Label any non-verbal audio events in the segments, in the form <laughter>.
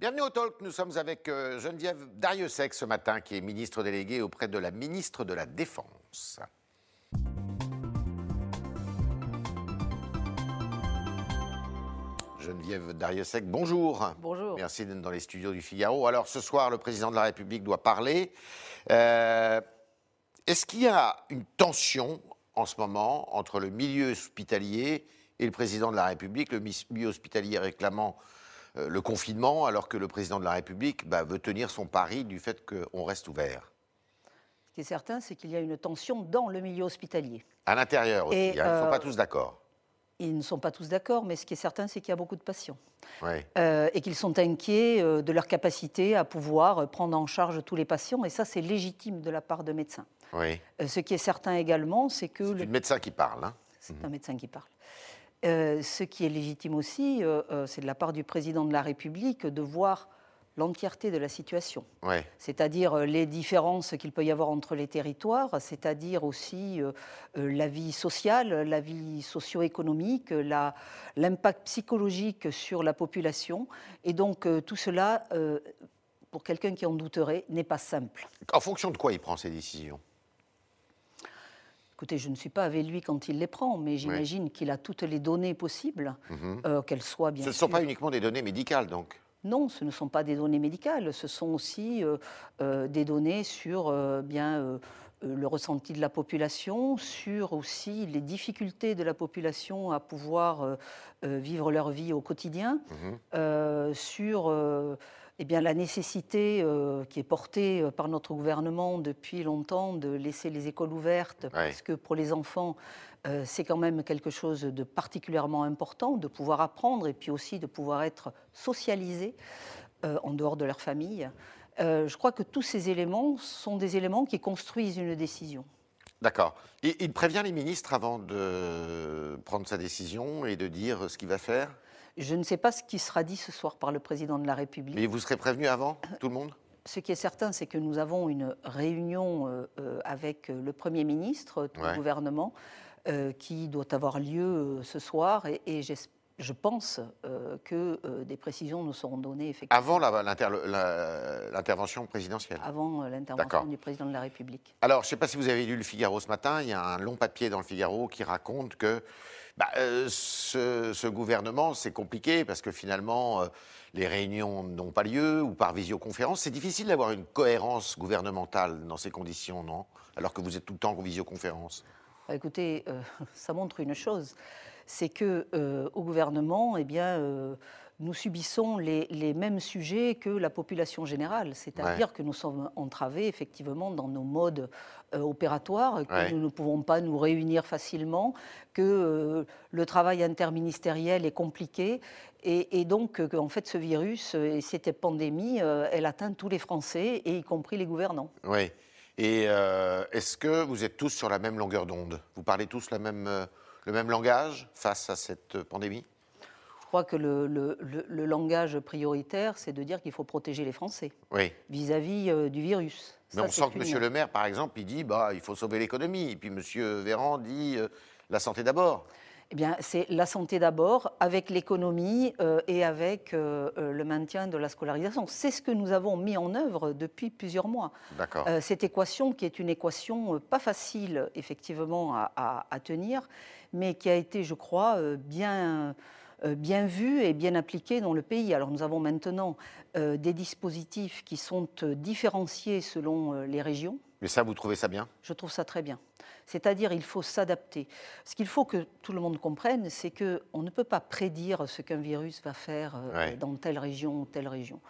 Bienvenue au Talk. Nous sommes avec euh, Geneviève Dariussec ce matin, qui est ministre déléguée auprès de la ministre de la Défense. Geneviève Dariussec, bonjour. Bonjour. Merci d'être dans les studios du Figaro. Alors ce soir, le président de la République doit parler. Euh, Est-ce qu'il y a une tension en ce moment entre le milieu hospitalier et le président de la République, le mi- milieu hospitalier réclamant le confinement, alors que le président de la République bah, veut tenir son pari du fait qu'on reste ouvert Ce qui est certain, c'est qu'il y a une tension dans le milieu hospitalier. À l'intérieur aussi, Et, hein, ils ne sont euh, pas tous d'accord. Ils ne sont pas tous d'accord, mais ce qui est certain, c'est qu'il y a beaucoup de patients. Euh, et qu'ils sont inquiets euh, de leur capacité à pouvoir euh, prendre en charge tous les patients. Et ça, c'est légitime de la part de médecins. Oui. Euh, ce qui est certain également, c'est que... C'est le- le médecin qui parle. hein. C'est un médecin qui parle. Euh, ce qui est légitime aussi, euh, euh, c'est de la part du président de la République de voir l'entièreté de la situation. Ouais. c'est-à-dire les différences qu'il peut y avoir entre les territoires, c'est-à-dire aussi euh, la vie sociale, la vie socio-économique, l'impact psychologique sur la population. Et donc tout cela, pour quelqu'un qui en douterait, n'est pas simple. En fonction de quoi il prend ses décisions? Écoutez, je ne suis pas avec lui quand il les prend, mais j'imagine qu'il a toutes les données possibles, euh, qu'elles soient bien Mhm. Ce ne sont pas uniquement des données médicales, donc. Non, ce ne sont pas des données médicales, ce sont aussi euh, euh, des données sur bien, le ressenti de la population, sur aussi les difficultés de la population à pouvoir vivre leur vie au quotidien, euh, sur eh bien, la nécessité euh, qui est portée euh, par notre gouvernement depuis longtemps de laisser les écoles ouvertes, parce que pour les enfants, euh, c'est quand même quelque chose de particulièrement important, de pouvoir apprendre et puis aussi de pouvoir être socialisés euh, en dehors de leur famille. Je crois que tous ces éléments sont des éléments qui construisent une décision. D'accord. Il, il prévient les ministres avant de prendre sa décision et de dire ce qu'il va faire? Je ne sais pas ce qui sera dit ce soir par le président de la République. Mais vous serez prévenu avant, tout le monde? Ce qui est certain, c'est que nous avons une réunion euh, euh, avec euh, le Premier ministre, tout Ouais. le gouvernement, qui doit avoir lieu ce soir. Et, je pense euh, que euh, des précisions nous seront données effectivement Avant l'intervention présidentielle. avant euh, l'intervention du président de la République. Alors, je ne sais pas si vous avez lu le Figaro ce matin, il y a un long papier dans le Figaro qui raconte que bah, euh, ce, gouvernement, c'est compliqué parce que finalement, euh, les réunions n'ont pas lieu ou par visioconférence. C'est difficile d'avoir une cohérence gouvernementale dans ces conditions, non? Alors que vous êtes tout le temps en visioconférence. Bah, Écoutez, euh, <laughs> ça montre une chose, c'est que au gouvernement, eh bien, nous subissons les, les mêmes sujets que la population générale, c'est-à-dire que nous sommes entravés effectivement dans nos modes euh, opératoires, que Ouais. nous ne pouvons pas nous réunir facilement, que euh, le travail interministériel est compliqué, et, et donc euh, que, en fait ce virus et cette pandémie, euh, elle atteint tous les Français, et y compris les gouvernants. Oui. Et est-ce que vous êtes tous sur la même longueur d'onde? Vous parlez tous la même, le même langage face à cette pandémie? Crois que le, le- le- le langage prioritaire, c'est de dire qu'il faut protéger les Français Oui. vis-à-vis euh, du virus. Mais Ça, on sent que M. Le Maire, par exemple, il dit bah, il faut sauver l'économie. Et puis M. Véran dit euh, la santé d'abord. Eh bien, c'est la santé d'abord, avec l'économie euh, et avec euh, le maintien de la scolarisation. C'est ce que nous avons mis en œuvre depuis plusieurs mois. D'accord. Euh, cette équation, qui est une équation pas facile, effectivement, à, à- à tenir, mais qui a été, je crois, bien, bien vue et bien appliquée dans le pays. Alors, nous avons maintenant euh, des dispositifs qui sont euh, différenciés selon euh, les régions. Mais ça, vous trouvez ça bien? Je trouve ça très bien. C'est-à-dire, il faut s'adapter. Ce qu'il faut que tout le monde comprenne, c'est que on ne peut pas prédire ce qu'un virus va faire euh, Ouais. dans telle région ou telle région.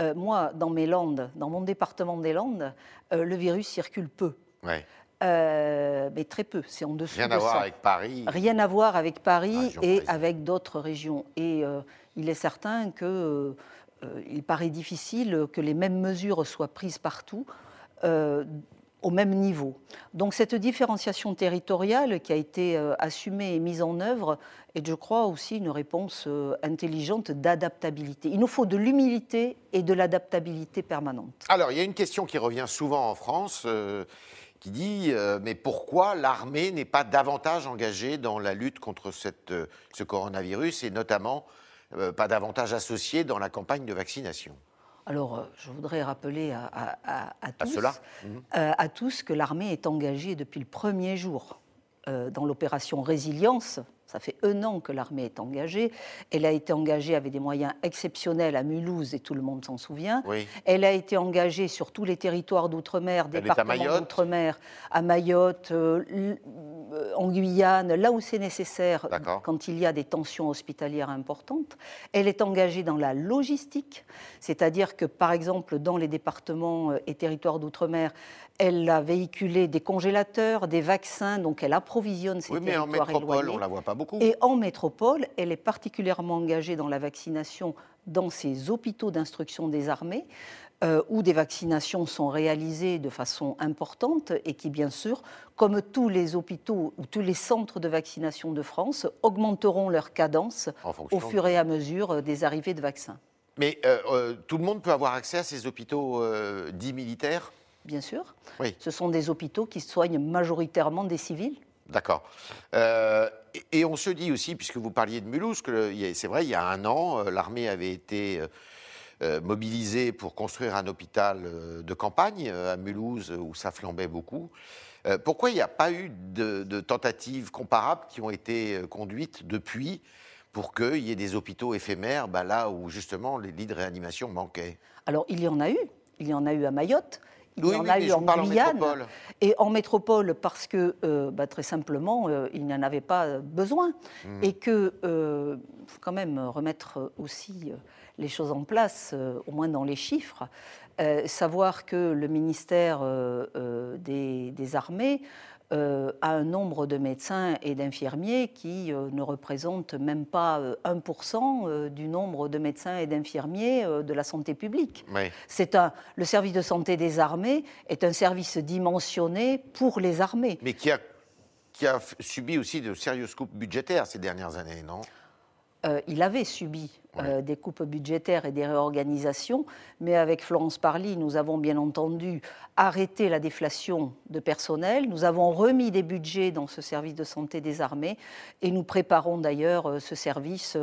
Euh, moi, dans mes Landes, dans mon département des Landes, euh, le virus circule peu, ouais. Euh, mais très peu. C'est en dessous Rien de à voir avec Paris. Rien à voir avec Paris Région et avec d'autres régions. Et euh, il est certain que euh, euh, paraît difficile que les mêmes mesures soient prises partout. au même niveau. Donc cette différenciation territoriale qui a été euh, assumée et mise en œuvre est, je crois, aussi une réponse euh, intelligente d'adaptabilité. Il nous faut de l'humilité et de l'adaptabilité permanente. Alors, il y a une question qui revient souvent en France euh, qui dit euh, mais pourquoi l'armée n'est pas davantage engagée dans la lutte contre cette, euh, ce coronavirus et notamment pas davantage associés dans la campagne de vaccination? Alors, je voudrais rappeler à, tous, mhm. à tous que l'armée est engagée depuis le premier jour dans l'opération Résilience, ça fait un an que l'armée est engagée. Elle a été engagée avec des moyens exceptionnels à Mulhouse, et tout le monde s'en souvient. Elle a été engagée sur tous les territoires d'outre-mer, départements d'outre-mer, à Mayotte, euh, en Guyane, là où c'est nécessaire, quand il y a des tensions hospitalières importantes. Elle est engagée dans la logistique, c'est-à-dire que, par exemple, dans les départements euh, et territoires d'outre-mer, elle a véhiculé des congélateurs, des vaccins, donc elle approvisionne ces oui, mais en métropole, on ne la voit pas beaucoup. Et en métropole, elle est particulièrement engagée dans la vaccination dans ces hôpitaux d'instruction des armées, euh, où des vaccinations sont réalisées de façon importante et qui, bien sûr, comme tous les hôpitaux ou tous les centres de vaccination de France, augmenteront leur cadence au fur et à mesure des arrivées de vaccins. Mais euh, euh, tout le monde peut avoir accès à ces hôpitaux dits militaires? Bien sûr. Ce sont des hôpitaux qui soignent majoritairement des civils. D'accord. Euh, et, on se dit aussi, puisque vous parliez de Mulhouse, que c'est vrai, il y a un an, euh, l'armée avait été euh, mobilisée pour construire un hôpital de campagne à Mulhouse, où ça flambait beaucoup. pourquoi il n'y a pas eu de, tentatives comparables qui ont été conduites depuis pour qu'il y ait des hôpitaux éphémères, bah, là où justement les lits de réanimation manquaient? Alors il y en a eu. Il y en a eu à Mayotte. Il y en a eu en Guyane. et en métropole, parce que, euh, bah, très simplement, euh, il n'y en avait pas besoin. Hmm. Et que, euh, faut quand même remettre aussi les choses en place, au moins dans les chiffres. savoir que le ministère des, Armées euh, à un nombre de médecins et d'infirmiers qui euh, ne représente même pas 1% euh, du nombre de médecins et d'infirmiers de la santé publique. C'est un, le service de santé des armées est un service dimensionné pour les armées. Mais qui a, qui a subi aussi de sérieuses coupes budgétaires ces dernières années, non? Il avait subi euh, des coupes budgétaires et des réorganisations, mais avec Florence Parly, nous avons bien entendu arrêté la déflation de personnel, nous avons remis des budgets dans ce service de santé des armées et nous préparons d'ailleurs euh, ce service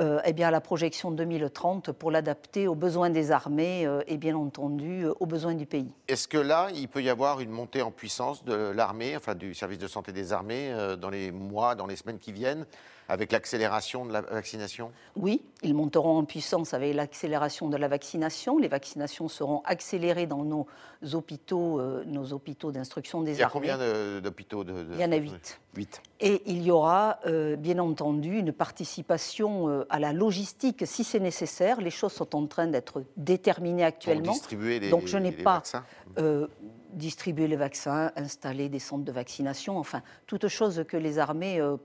euh, eh bien, à la projection 2030 pour l'adapter aux besoins des armées et bien entendu aux besoins du pays. Est-ce que là, il peut y avoir une montée en puissance de l'armée, enfin du service de santé des armées, dans les mois, dans les semaines qui viennent avec l'accélération de la vaccination? Oui, ils monteront en puissance avec l'accélération de la vaccination. Les vaccinations seront accélérées dans nos hôpitaux, euh, nos hôpitaux d'instruction des armées. Il y a combien d'hôpitaux de, Il y en a huit. Et il y aura, euh, bien entendu, une participation euh, à la logistique si c'est nécessaire. Les choses sont en train d'être déterminées actuellement. Pour distribuer les, Donc je n'ai pas distribuer les vaccins, installer des centres de vaccination, enfin, toute chose que les armées, euh,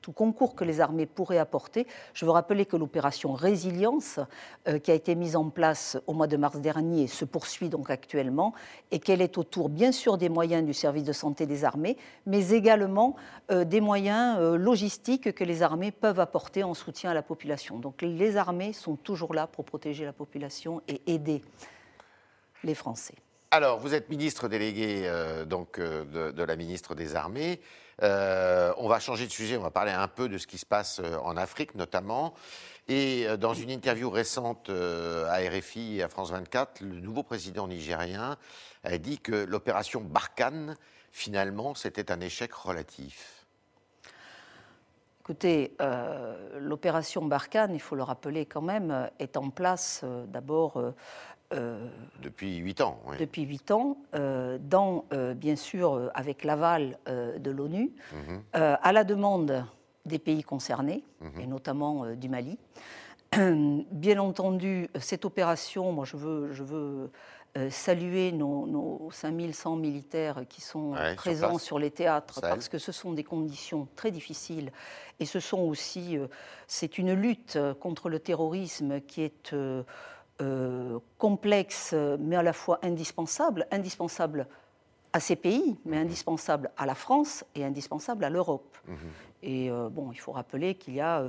tout concours que les armées pourraient apporter. Je veux rappeler que l'opération Résilience, euh, qui a été mise en place au mois de mars dernier, se poursuit donc actuellement, et qu'elle est autour, bien sûr, des moyens du service de santé des armées, mais également euh, des moyens logistiques que les armées peuvent apporter en soutien à la population. Donc les armées sont toujours là pour protéger la population et aider les Français. Alors, vous êtes ministre délégué euh, donc, euh, de, la ministre des Armées. Euh, on va changer de sujet, on va parler un peu de ce qui se passe en Afrique notamment. Et dans une interview récente à RFI et à France 24, le nouveau président nigérien a dit que l'opération Barkhane, finalement, c'était un échec relatif. Écoutez, l'opération Barkhane, il faut le rappeler quand même, est en place d'abord euh, depuis huit ans. Oui. Depuis huit ans, euh, dans, euh, bien sûr, avec l'aval de l'ONU, mhm. à la demande des pays concernés, mhm. et notamment du Mali. <clears throat> bien entendu, cette opération, moi je veux, je veux saluer nos, nos, 5100 militaires qui sont présents sur, les théâtres, parce que ce sont des conditions très difficiles. Et ce sont aussi, c'est une lutte contre le terrorisme qui est euh, complexe, mais à la fois indispensable, indispensable à ces pays, mais indispensable à la France et indispensable à l'Europe. Mhm. Et euh, bon, il faut rappeler qu'il y a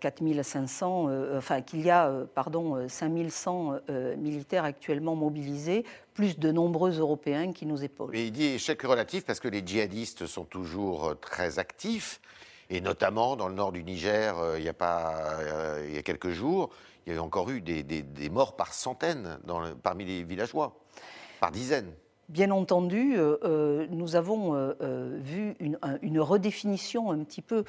4500, euh, enfin qu'il y a, pardon, 5100 militaires actuellement mobilisés, plus de nombreux Européens qui nous épaulent. Mais il dit échec relatif parce que les djihadistes sont toujours très actifs Et notamment dans le nord du Niger, euh, il y a pas, euh, il y a quelques jours, il y a encore eu des, des- des morts par centaines dans le- parmi les villageois, par dizaines. Bien entendu, euh, euh, nous avons euh, vu une, un- une redéfinition un petit peu.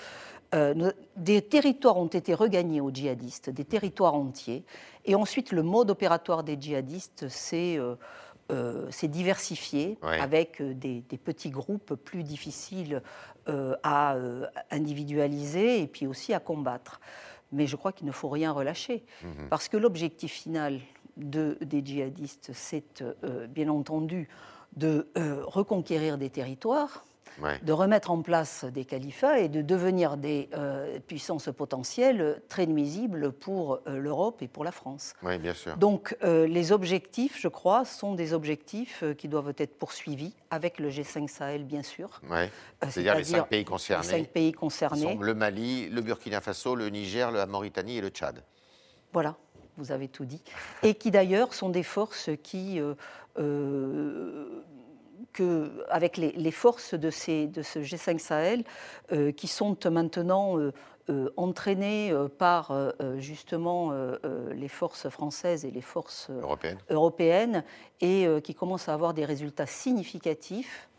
euh, nous- des territoires ont été regagnés aux djihadistes, des territoires entiers. Et ensuite, le mode opératoire des djihadistes s'est diversifié Ouais. avec des, des petits groupes plus difficiles à individualiser et puis aussi à combattre. Mais je crois qu'il ne faut rien relâcher. Mhm. Parce que l'objectif final de- des djihadistes, c'est euh, bien entendu de euh, reconquérir des territoires, Ouais. de remettre en place des califats et de devenir des euh, puissances potentielles très nuisibles pour l'Europe et pour la France. Oui, bien sûr. Donc les objectifs, je crois, sont des objectifs qui doivent être poursuivis avec le G5 Sahel, bien sûr. Ouais. C'est-à-dire les cinq pays Les concernés. cinq pays concernés. sont le Mali, le Burkina Faso, le Niger, la Mauritanie et le Tchad. Voilà, vous avez tout dit. Et qui d'ailleurs sont des forces qui, euh, euh, que, avec les, les forces de, ces, de ce G5 Sahel, euh, qui sont maintenant entraînées par justement les forces françaises et les forces européenne. européennes, et qui commencent à avoir des résultats significatifs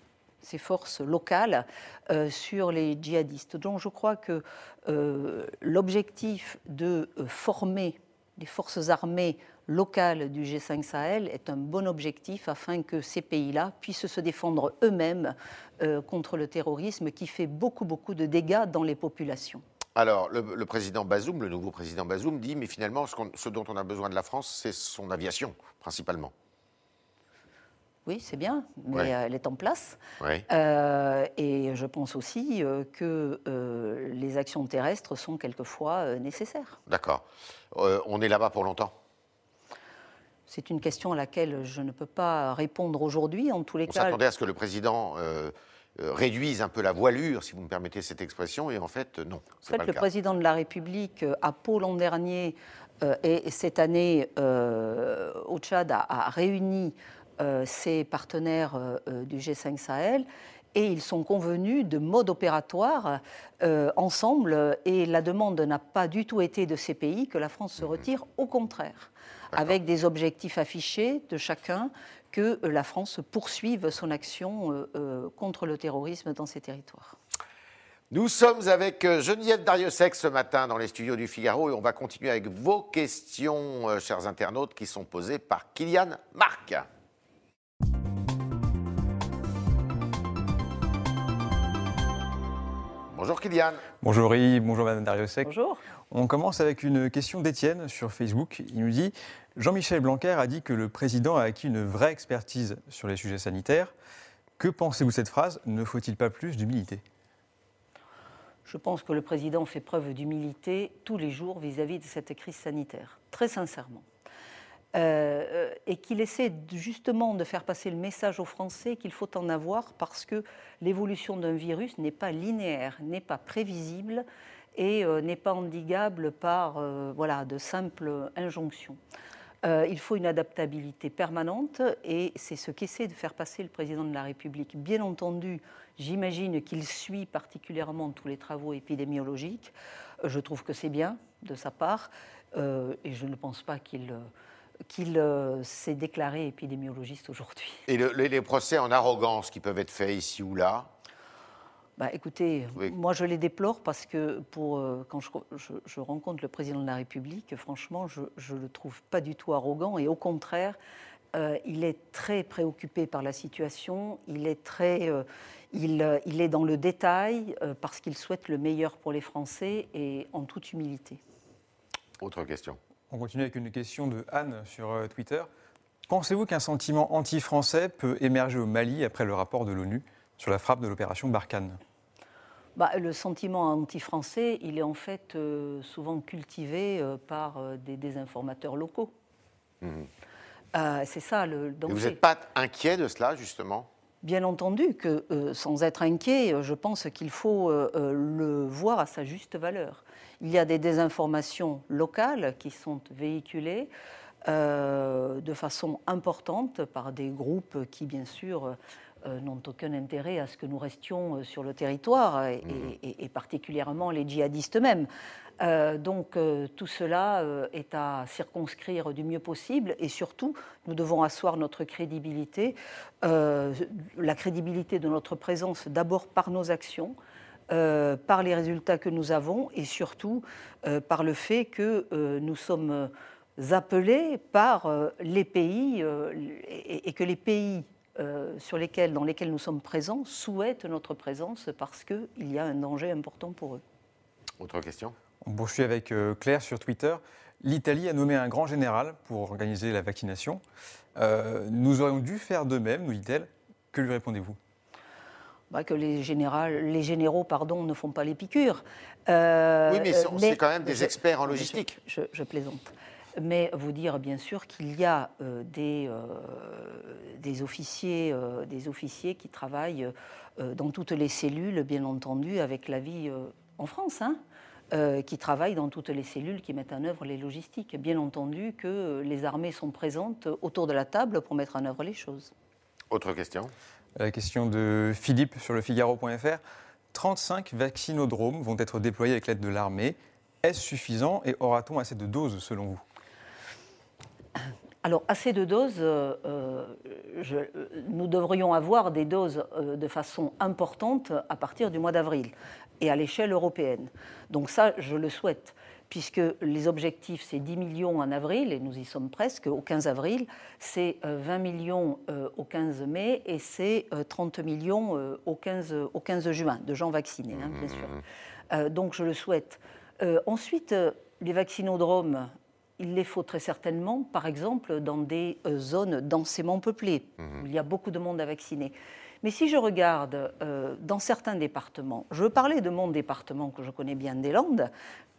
ces forces locales euh, sur les djihadistes. Donc je crois que euh, l'objectif de former les forces armées locales du G5 Sahel est un bon objectif afin que ces pays-là puissent se défendre eux-mêmes euh, contre le terrorisme qui fait beaucoup, beaucoup de dégâts dans les populations. Alors, le, président Bazoum, le nouveau président Bazoum, dit mais finalement, ce dont on a besoin de la France, c'est son aviation, principalement. Oui, c'est bien, mais Ouais. euh, elle est en place. Ouais. Euh, et je pense aussi euh, que euh, les actions terrestres sont quelquefois nécessaires. D'accord. On est là-bas pour longtemps? C'est une question à laquelle je ne peux pas répondre aujourd'hui. En tous les On cas, s'attendait à ce que le président réduise un peu la voilure, si vous me permettez cette expression, et en fait, non. en fait, pas le président de la République, à Pau l'an dernier et cette année au Tchad, a, a réuni ses partenaires euh, euh, du G5 Sahel. Et ils sont convenus de mode opératoire euh, ensemble. Et la demande n'a pas du tout été de ces pays que la France se retire, au contraire, avec des objectifs affichés de chacun que euh, la France poursuive son action euh, euh, contre le terrorisme dans ces territoires. Nous sommes avec euh, Geneviève Dariussec ce matin dans les studios du Figaro et on va continuer avec vos questions, euh, chers internautes, qui sont posées par Kylian Marc. Bonjour Kylian. Bonjour Yves, bonjour Madame Dariussec. Bonjour. On commence avec une question d'Étienne sur Facebook. Il nous dit Jean-Michel Blanquer a dit que le président a acquis une vraie expertise sur les sujets sanitaires. Que pensez-vous de cette phrase Ne faut-il pas plus d'humilité Je pense que le président fait preuve d'humilité tous les jours vis-à-vis de cette crise sanitaire, très sincèrement. Euh, et qu'il essaie justement de faire passer le message aux Français qu'il faut en avoir parce que l'évolution d'un virus n'est pas linéaire, n'est pas prévisible et euh, n'est pas endiguable par euh, voilà, de simples injonctions. Il faut une adaptabilité permanente et c'est ce qu'essaie de faire passer le président de la République. Bien entendu, j'imagine qu'il suit particulièrement tous les travaux épidémiologiques. Je trouve que c'est bien de sa part et je ne pense pas qu'il qu'il euh, s'est déclaré épidémiologiste aujourd'hui. Et le- les, les procès en arrogance qui peuvent être faits ici ou là, Bah, écoutez, Oui. moi je les déplore parce que pour, euh, quand je, je- je rencontre le président de la République, franchement, je ne le trouve pas du tout arrogant et au contraire, euh, il est très préoccupé par la situation, il est, très, euh, il, il est dans le détail parce qu'il souhaite le meilleur pour les Français et en toute humilité. autre question. On continue avec une question de Anne sur euh, Twitter. Pensez-vous qu'un sentiment anti-français peut émerger au Mali après le rapport de l'ONU sur la frappe de l'opération Barkhane? Bah, le sentiment anti-français, il est en fait euh, souvent cultivé euh, par euh, des désinformateurs locaux. Euh, c'est ça le Et danger. vous n'êtes pas inquiet de cela, justement? Bien entendu que, euh, sans être inquiet, je pense qu'il faut le voir à sa juste valeur. Il y a des désinformations locales qui sont véhiculées euh, de façon importante par des groupes qui, bien sûr, n'ont aucun intérêt à ce que nous restions sur le territoire, et, et particulièrement les djihadistes eux-mêmes. Euh, donc euh, tout cela euh, est à circonscrire du mieux possible et surtout nous devons asseoir notre crédibilité, la crédibilité de notre présence d'abord par nos actions, par les résultats que nous avons et surtout par le fait que nous sommes appelés par les pays et, que les pays sur lesquels, dans lesquels nous sommes présents souhaitent notre présence parce qu'il y a un danger important pour eux. Autre question? On poursuit avec euh, Claire sur Twitter. L'Italie a nommé un grand général pour organiser la vaccination. Euh, nous aurions dû faire de même, nous dit-elle. Que lui répondez-vous? Bah, que les, les généraux pardon, ne font pas les piqûres. Euh, oui, mais c'est quand même des experts en logistique. Je, plaisante. Mais vous dire bien sûr qu'il y a des, des, officiers, des officiers qui travaillent dans toutes les cellules, bien entendu, avec la vie en France. Hein. Euh, qui travaillent dans toutes les cellules qui mettent en œuvre les logistiques. Bien entendu que les armées sont présentes autour de la table pour mettre en œuvre les choses. Autre question? La question de Philippe sur le Figaro.fr. 35 vaccinodromes vont être déployés avec l'aide de l'armée. Est-ce suffisant et aura-t-on assez de doses selon vous? Alors, assez de doses, euh, euh, nous devrions avoir des doses de façon importante à partir du mois d'avril et à l'échelle européenne. Donc ça, je le souhaite, puisque les objectifs, c'est 10 millions en avril, et nous y sommes presque au 15 avril, c'est 20 euh, millions euh, au 15 mai, et c'est 30 euh, millions au 15, au 15 juin, de gens vaccinés, hein, bien sûr. donc je le souhaite. ensuite, les vaccinodromes, il les faut très certainement, par exemple, dans des zones densément peuplées, mmh. où il y a beaucoup de monde à vacciner. Mais si je regarde euh, dans certains départements, je veux parler de mon département que je connais bien des Landes,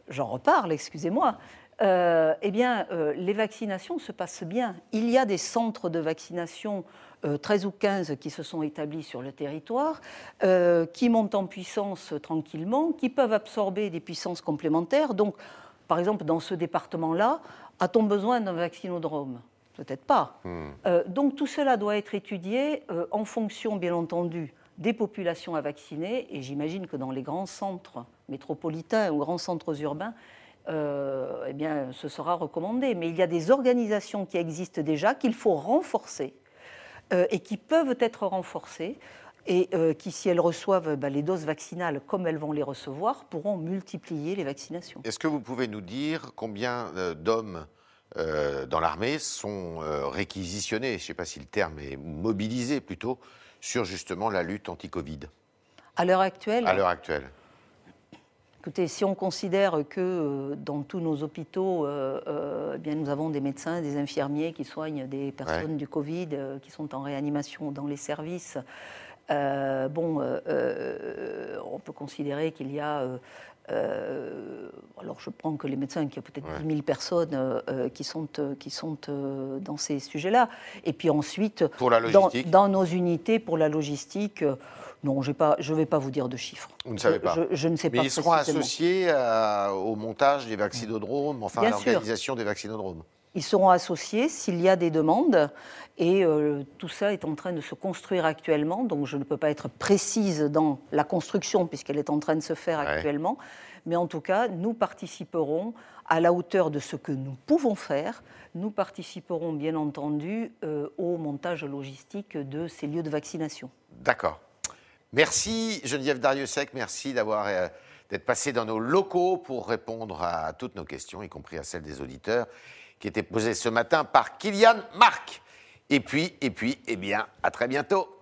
j'en reparle, excusez-moi, euh, eh bien, euh, les vaccinations se passent bien. Il y a des centres de vaccination, 13 ou 15, qui se sont établis sur le territoire, qui montent en puissance tranquillement, qui peuvent absorber des puissances complémentaires. Donc, par exemple, dans ce département-là, a-t-on besoin d'un vaccinodrome? Peut-être pas. Hmm. Euh, donc tout cela doit être étudié euh, en fonction, bien entendu, des populations à vacciner. Et j'imagine que dans les grands centres métropolitains ou grands centres urbains, euh, eh bien, ce sera recommandé. Mais il y a des organisations qui existent déjà qu'il faut renforcer et qui peuvent être renforcées et qui, si elles reçoivent bah, les doses vaccinales comme elles vont les recevoir, pourront multiplier les vaccinations. Est-ce que vous pouvez nous dire combien d'hommes euh, dans l'armée sont euh, réquisitionnés, je ne sais pas si le terme est mobilisé plutôt, sur justement la lutte anti-Covid À l'heure actuelle À l'heure actuelle. Écoutez, si on considère que euh, dans tous nos hôpitaux, eh bien, nous avons des médecins, des infirmiers qui soignent des personnes du Covid, qui sont en réanimation dans les services, bon, on peut considérer qu'il y a euh, alors je prends que les médecins, qu'il y a peut-être 10 000 personnes euh, euh, qui sont, qui sont dans ces sujets-là. Et puis ensuite, pour la dans, dans, nos unités, pour la logistique, non, je ne vais pas vous dire de chiffres. Vous ne savez pas je, ne sais Mais pas. ils seront associés au montage des vaccinodromes, enfin à l'organisation des vaccinodromes ils seront associés s'il y a des demandes. Et euh, tout ça est en train de se construire actuellement, donc je ne peux pas être précise dans la construction puisqu'elle est en train de se faire actuellement. Mais en tout cas, nous participerons à la hauteur de ce que nous pouvons faire. Nous participerons bien entendu euh, au montage logistique de ces lieux de vaccination. D'accord. Merci Geneviève Dariussec, merci d'avoir euh, d'être passé dans nos locaux pour répondre à toutes nos questions, y compris à celles des auditeurs qui était posée ce matin par Kylian Marc. Et puis, et puis, eh bien, à très bientôt.